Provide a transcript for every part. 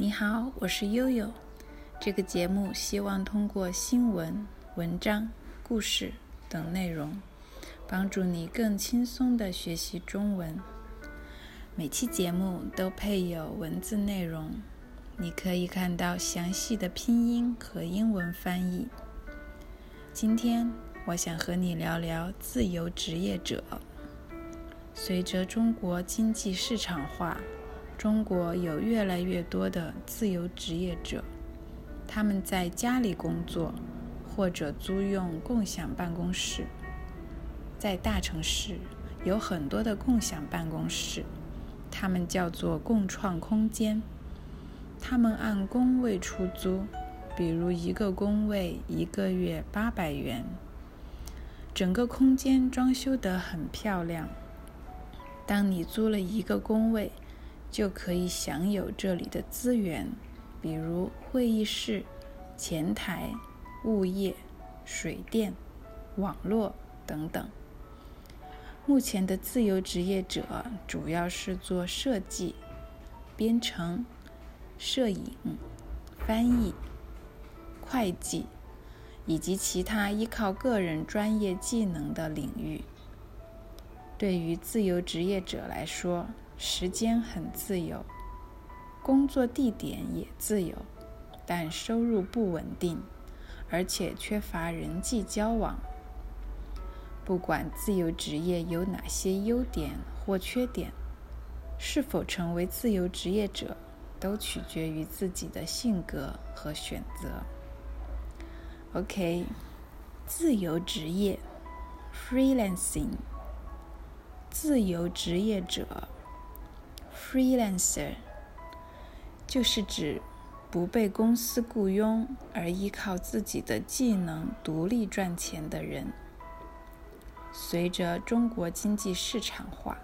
你好，我是悠悠。这个节目希望通过新闻、文章、故事等内容，帮助你更轻松地学习中文。每期节目都配有文字内容，你可以看到详细的拼音和英文翻译。今天我想和你聊聊自由职业者。随着中国经济市场化，中国有越来越多的自由职业者，他们在家里工作，或者租用共享办公室。在大城市有很多的共享办公室，他们叫做共创空间。他们按工位出租，比如一个工位一个月八百元。整个空间装修得很漂亮。当你租了一个工位，就可以享有这里的资源，比如会议室、前台、物业、水电、网络等等。目前的自由职业者主要是做设计、编程、摄影、翻译、会计以及其他依靠个人专业技能的领域。对于自由职业者来说，时间很自由，工作地点也自由，但收入不稳定，而且缺乏人际交往。不管自由职业有哪些优点或缺点，是否成为自由职业者，都取决于自己的性格和选择。OK，自由职业，freelancing，自由职业者。Freelancer 就是指不被公司雇佣而依靠自己的技能独立赚钱的人。随着中国经济市场化，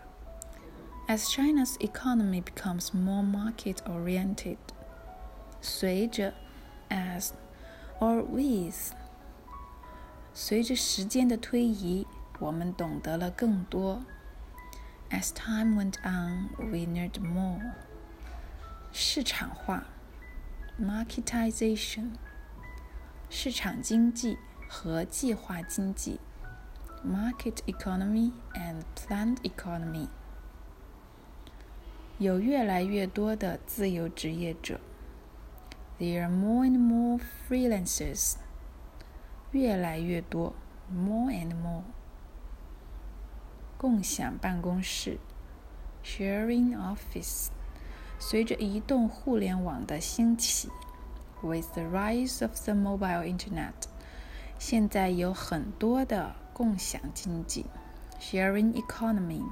as China's economy becomes more market-oriented，随着 as or with，随着时间的推移，我们懂得了更多。 As time went on, we learned more. 市场化 （marketization）、市场经济和计划经济 （market economy and planned economy）。有越来越多的自由职业者 （There are more and more freelancers）。越来越多 （more and more）。 共享办公室 （sharing office） 随着移动互联网的兴起 （with the rise of the mobile internet），现在有很多的共享经济 （sharing economy），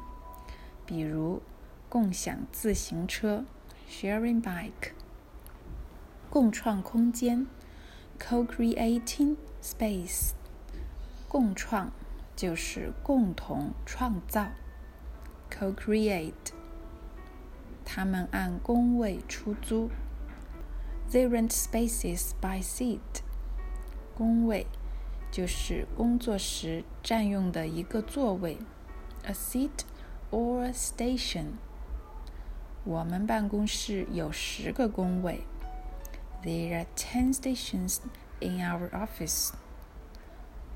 比如共享自行车 （sharing bike）、共创空间 （co-creating space）、共创。就是共同创造，co-create。他们按工位出租，they rent spaces by seat。工位就是工作时占用的一个座位，a seat or a station。我们办公室有十个工位，there are ten stations in our office。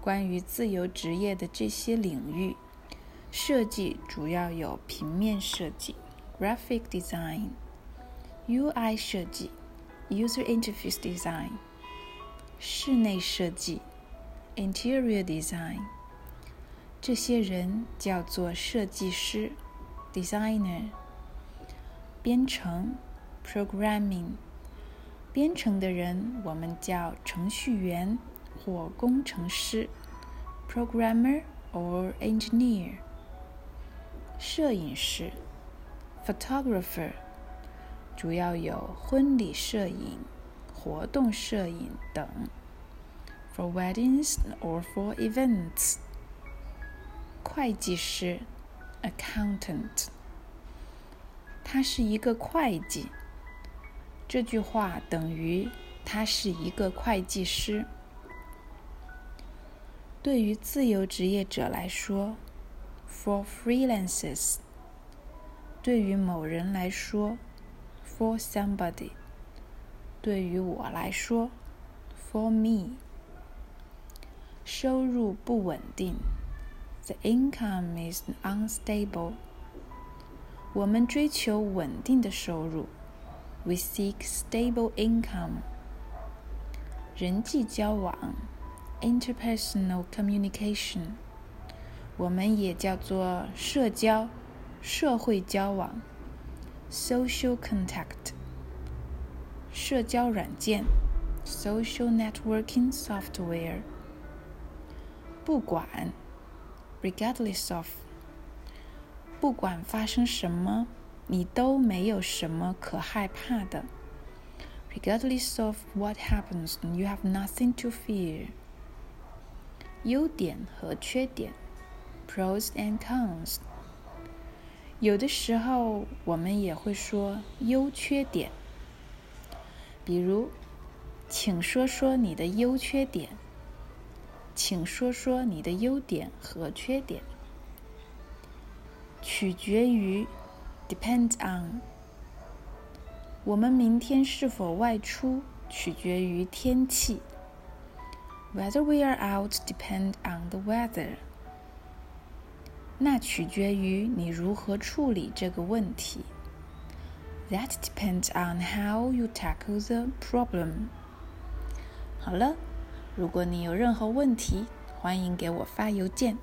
关于自由职业的这些领域，设计主要有平面设计 （graphic design）、UI 设计 （user interface design）、室内设计 （interior design）。这些人叫做设计师 （designer）。编程 （programming）。编程的人我们叫程序员或工程师 （programmer or engineer）。摄影师 （photographer） 主要有婚礼摄影、活动摄影等 （for weddings or for events）。会计师 （accountant），他是一个会计。这句话等于他是一个会计师。 对于自由职业者来说，for freelancers；对于某人来说，for somebody；对于我来说，for me。收入不稳定，the income is unstable。我们追求稳定的收入。We seek stable income. 人际交往 ，interpersonal communication，我们也叫做社交、社会交往，social contact。社交软件，social networking software。不管，regardless of，不管发生什么。你都没有什么可害怕的。Regardless of what happens, you have nothing to fear. 优点和缺点，pros and cons。有的时候我们也会说优缺点，比如，请说说你的优缺点。请说说你的优点和缺点。取决于。，depend on。我们明天是否外出取决于天气。Whether we are out depends on the weather。那取决于你如何处理这个问题。That depends on how you tackle the problem。好了，如果你有任何问题，欢迎给我发邮件。